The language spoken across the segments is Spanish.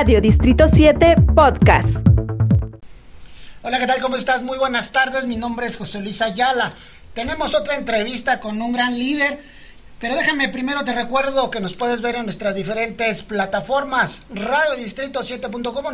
Radio Distrito 7 Podcast. Hola, ¿qué tal? ¿Cómo estás? Muy buenas tardes. Mi nombre es José Luis Ayala. Tenemos otra entrevista con un gran líder. Pero déjame primero te recuerdo que nos puedes ver en nuestras diferentes plataformas, radiodistrito7.com,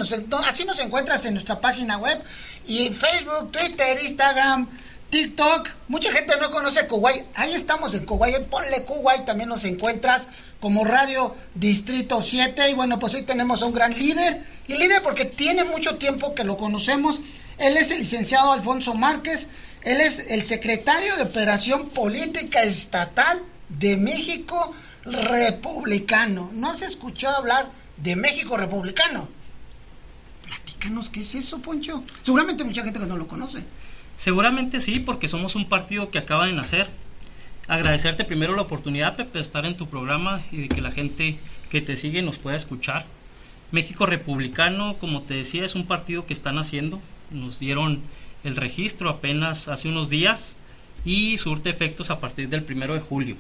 así nos encuentras en nuestra página web y Facebook, Twitter, Instagram, TikTok. Mucha gente no conoce Kuwait. Ahí estamos en Kuwait. Ponle Kuwait, también nos encuentras como Radio Distrito 7. Y bueno, pues hoy tenemos a un gran líder. Y líder porque tiene mucho tiempo que lo conocemos. Él es el licenciado Alfonso Márquez. Él es el secretario de Operación Política Estatal de México Republicano. ¿No has escuchado hablar de México Republicano? Platícanos qué es eso, Poncho. Seguramente mucha gente que no lo conoce. Seguramente sí, porque somos un partido que acaba de nacer. Agradecerte primero la oportunidad, Pepe, de estar en tu programa y de que la gente que te sigue nos pueda escuchar. México Republicano, como te decía, es un partido que están haciendo. Nos dieron el registro apenas hace unos días y surte efectos a partir del primero de julio.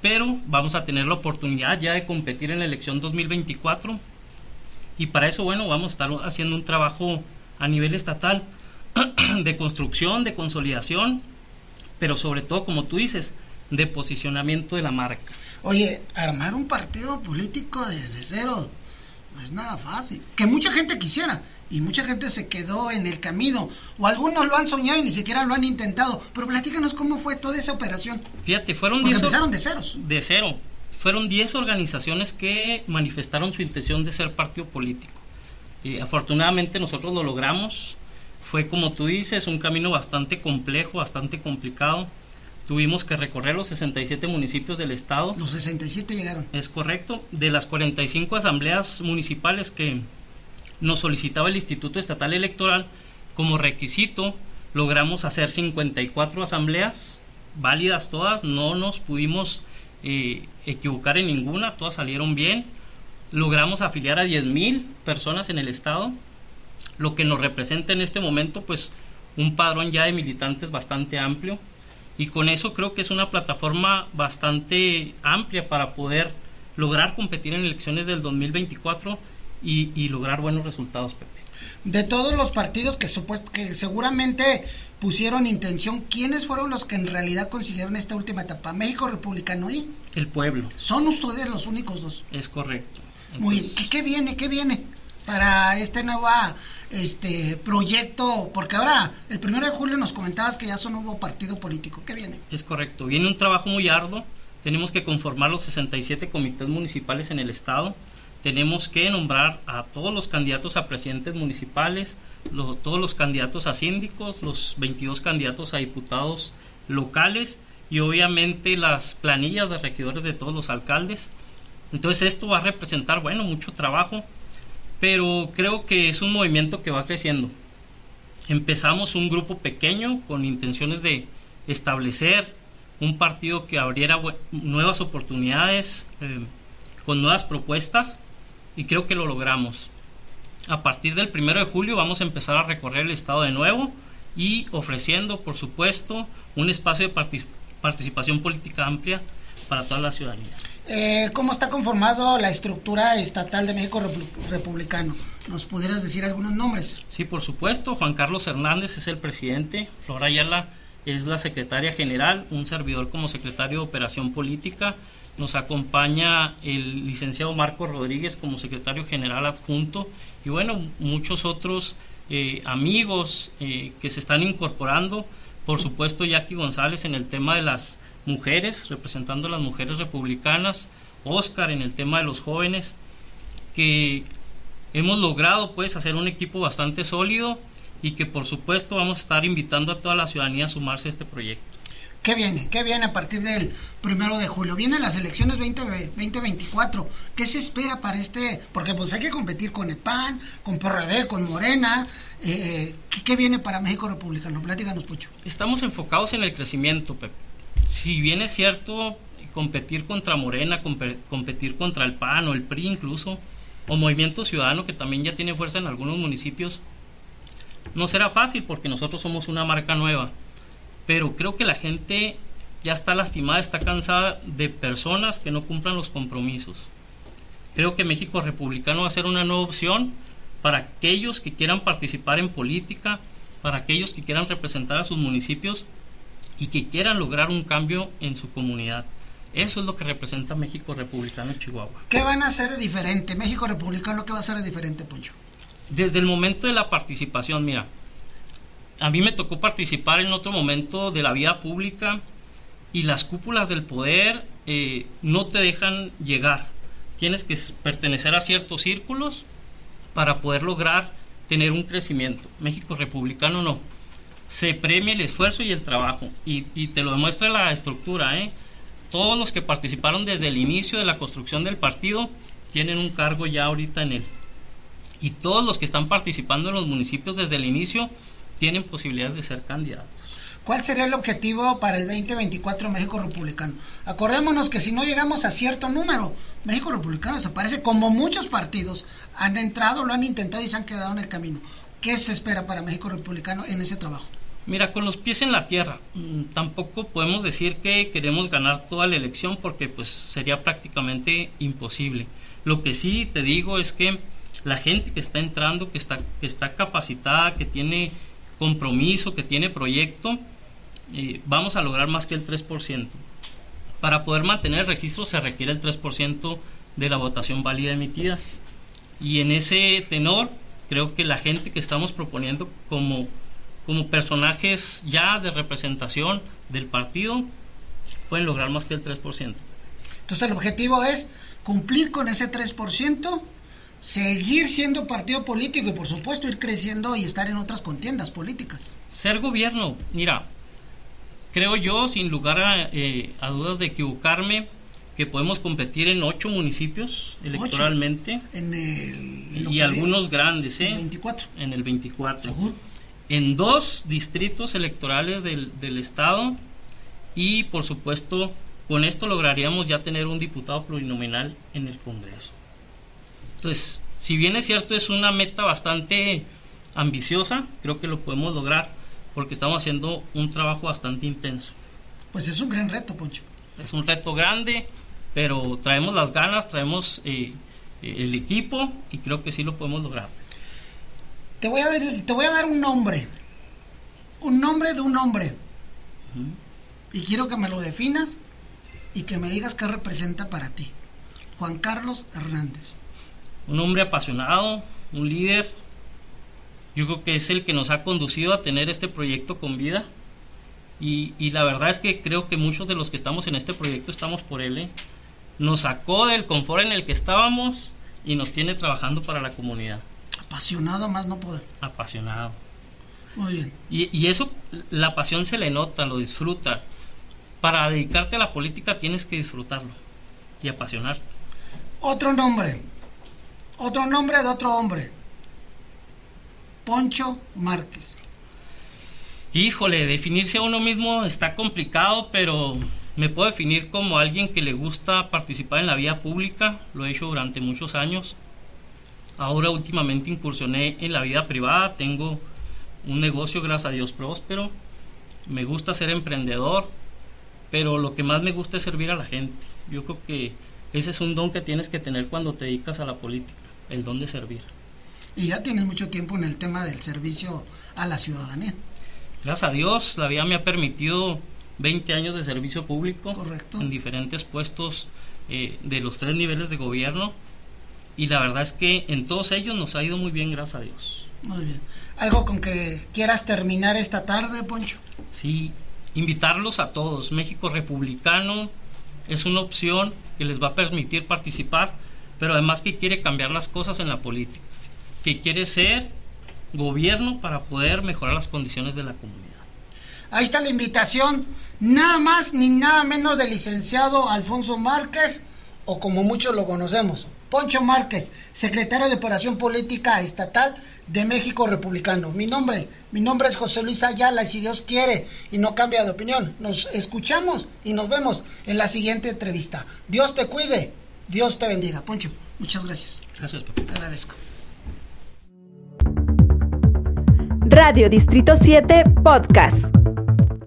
Pero vamos a tener la oportunidad ya de competir en la elección 2024 y para eso, bueno, vamos a estar haciendo un trabajo a nivel estatal de construcción, de consolidación, pero sobre todo, como tú dices, de posicionamiento de la marca. Oye, armar un partido político desde cero no es nada fácil. Que mucha gente quisiera y mucha gente se quedó en el camino. O algunos lo han soñado y ni siquiera lo han intentado. Pero platícanos cómo fue toda esa operación. Fíjate, fueron Porque empezaron de ceros. De cero. Fueron 10 organizaciones que manifestaron su intención de ser partido político. Y afortunadamente nosotros lo logramos. Fue como tú dices, un camino bastante complejo, bastante complicado. Tuvimos que recorrer los 67 municipios del estado. Los 67 llegaron. Es correcto. De las 45 asambleas municipales que nos solicitaba el Instituto Estatal Electoral, como requisito logramos hacer 54 asambleas, válidas todas, no nos pudimos eh, equivocar en ninguna, todas salieron bien. Logramos afiliar a 10.000 personas en el estado lo que nos representa en este momento, pues un padrón ya de militantes bastante amplio. Y con eso creo que es una plataforma bastante amplia para poder lograr competir en elecciones del 2024 y, y lograr buenos resultados, Pepe. De todos los partidos que, que seguramente pusieron intención, ¿quiénes fueron los que en realidad consiguieron esta última etapa? ¿México Republicano y? El pueblo. ¿Son ustedes los únicos dos? Es correcto. Muy bien. ¿Qué, ¿Qué viene? ¿Qué viene? para este nuevo este proyecto, porque ahora el primero de julio nos comentabas que ya son un nuevo partido político. ¿Qué viene? Es correcto. Viene un trabajo muy arduo. Tenemos que conformar los 67 comités municipales en el estado. Tenemos que nombrar a todos los candidatos a presidentes municipales, todos los candidatos a síndicos, los 22 candidatos a diputados locales y obviamente las planillas de regidores de todos los alcaldes. Entonces esto va a representar, bueno, mucho trabajo, pero creo que es un movimiento que va creciendo. Empezamos un grupo pequeño con intenciones de establecer un partido que abriera nuevas oportunidades, eh, con nuevas propuestas, y creo que lo logramos. A partir del primero de julio vamos a empezar a recorrer el estado de nuevo y ofreciendo, por supuesto, un espacio de participación política amplia para toda la ciudadanía. Eh, ¿Cómo está conformado la estructura estatal de México Republicano? ¿Nos pudieras decir algunos nombres? Sí, por supuesto. Juan Carlos Hernández es el presidente. Flora Ayala es la secretaria general. Un servidor como secretario de Operación Política. Nos acompaña el licenciado Marco Rodríguez como secretario general adjunto. Y bueno, muchos otros eh, amigos eh, que se están incorporando. Por supuesto, Jackie González en el tema de las mujeres, representando a las mujeres republicanas, Oscar en el tema de los jóvenes, que hemos logrado pues hacer un equipo bastante sólido y que por supuesto vamos a estar invitando a toda la ciudadanía a sumarse a este proyecto. ¿Qué viene? ¿Qué viene a partir del primero de julio? Vienen las elecciones 20, 2024. ¿Qué se espera para este? Porque pues hay que competir con el PAN, con PRD, con Morena. Eh, ¿qué, ¿qué, viene para México Republicano? Platícanos, Pucho. Estamos enfocados en el crecimiento, Pepe si bien es cierto competir contra Morena, competir contra el PAN o el PRI incluso, o Movimiento Ciudadano que también ya tiene fuerza en algunos municipios, no será fácil porque nosotros somos una marca nueva. Pero creo que la gente ya está lastimada, está cansada de personas que no cumplan los compromisos. Creo que México Republicano va a ser una nueva opción para aquellos que quieran participar en política, para aquellos que quieran representar a sus municipios y que quieran lograr un cambio en su comunidad. Eso es lo que representa México Republicano Chihuahua. ¿Qué van a hacer diferente? México Republicano, ¿qué va a hacer diferente, Poncho? Desde el momento de la participación, mira, a mí me tocó participar en otro momento de la vida pública y las cúpulas del poder eh, no te dejan llegar. Tienes que pertenecer a ciertos círculos para poder lograr tener un crecimiento. México republicano no. Se premia el esfuerzo y el trabajo y, te lo demuestra la estructura. ¿eh? Todos los que participaron desde el inicio de la construcción del partido tienen un cargo ya ahorita en él. Y todos los que están participando en los municipios desde el inicio tienen posibilidades de ser candidatos. ¿Cuál sería el objetivo para el 2024 México Republicano? Acordémonos que si no llegamos a cierto número, México Republicano desaparece, como muchos partidos han entrado, lo han intentado y se han quedado en el camino. ¿Qué se espera para México Republicano en ese trabajo? Mira, con los pies en la tierra, mm, tampoco podemos decir que queremos ganar toda la elección porque pues sería prácticamente imposible. Lo que sí te digo es que la gente que está entrando, que está, que está capacitada, que tiene compromiso, que tiene proyecto, eh, vamos a lograr más que el 3%. Para poder mantener el registro se requiere el 3% de la votación válida emitida. Y en ese tenor, creo que la gente que estamos proponiendo como, como personajes ya de representación del partido pueden lograr más que el 3%. Entonces el objetivo es cumplir con ese 3%, seguir siendo partido político y por supuesto ir creciendo y estar en otras contiendas políticas. Ser gobierno, mira, Creo yo, sin lugar eh, a, dudas de equivocarme, que podemos competir en ocho municipios electoralmente. En el, y algunos grandes, ¿eh? En el 24. En el 24. En dos distritos electorales del, del estado y por supuesto con esto lograríamos ya tener un diputado plurinominal en el Congreso. Entonces, si bien es cierto, es una meta bastante ambiciosa, creo que lo podemos lograr porque estamos haciendo un trabajo bastante intenso. Pues es un gran reto, Poncho. Es un reto grande, pero traemos las ganas, traemos eh, eh, el equipo y creo que sí lo podemos lograr. Te voy a dar, te voy a dar un nombre, un nombre de un hombre. Y quiero que me lo definas y que me digas qué representa para ti. Juan Carlos Hernández. Un hombre apasionado, un líder, yo creo que es el que nos ha conducido a tener este proyecto con vida. Y, y la verdad es que creo que muchos de los que estamos en este proyecto estamos por él. ¿eh? Nos sacó del confort en el que estábamos y nos tiene trabajando para la comunidad. Apasionado más no poder. Apasionado. Muy bien. Y, y eso, la pasión se le nota, lo disfruta. Para dedicarte a la política tienes que disfrutarlo y apasionarte. Otro nombre. Otro nombre de otro hombre. Poncho Márquez. Híjole, definirse a uno mismo está complicado, pero me puedo definir como alguien que le gusta participar en la vida pública, lo he hecho durante muchos años. Ahora últimamente incursioné en la vida privada, tengo un negocio, gracias a Dios, próspero. Me gusta ser emprendedor, pero lo que más me gusta es servir a la gente. Yo creo que ese es un don que tienes que tener cuando te dedicas a la política, el don de servir y ya tienes mucho tiempo en el tema del servicio a la ciudadanía. Gracias a Dios, la vida me ha permitido 20 años de servicio público Correcto. en diferentes puestos eh, de los tres niveles de gobierno y la verdad es que en todos ellos nos ha ido muy bien, gracias a Dios. Muy bien. ¿Algo con que quieras terminar esta tarde, Poncho? Sí, invitarlos a todos. México Republicano es una opción que les va a permitir participar, pero además que quiere cambiar las cosas en la política que quiere ser gobierno para poder mejorar las condiciones de la comunidad. Ahí está la invitación, nada más ni nada menos del licenciado Alfonso Márquez, o como muchos lo conocemos, Poncho Márquez, secretario de Operación Política Estatal de México Republicano. Mi nombre, mi nombre es José Luis Ayala y si Dios quiere y no cambia de opinión, nos escuchamos y nos vemos en la siguiente entrevista. Dios te cuide, Dios te bendiga. Poncho, muchas gracias. Gracias, papá. Te agradezco. Radio Distrito 7 Podcast.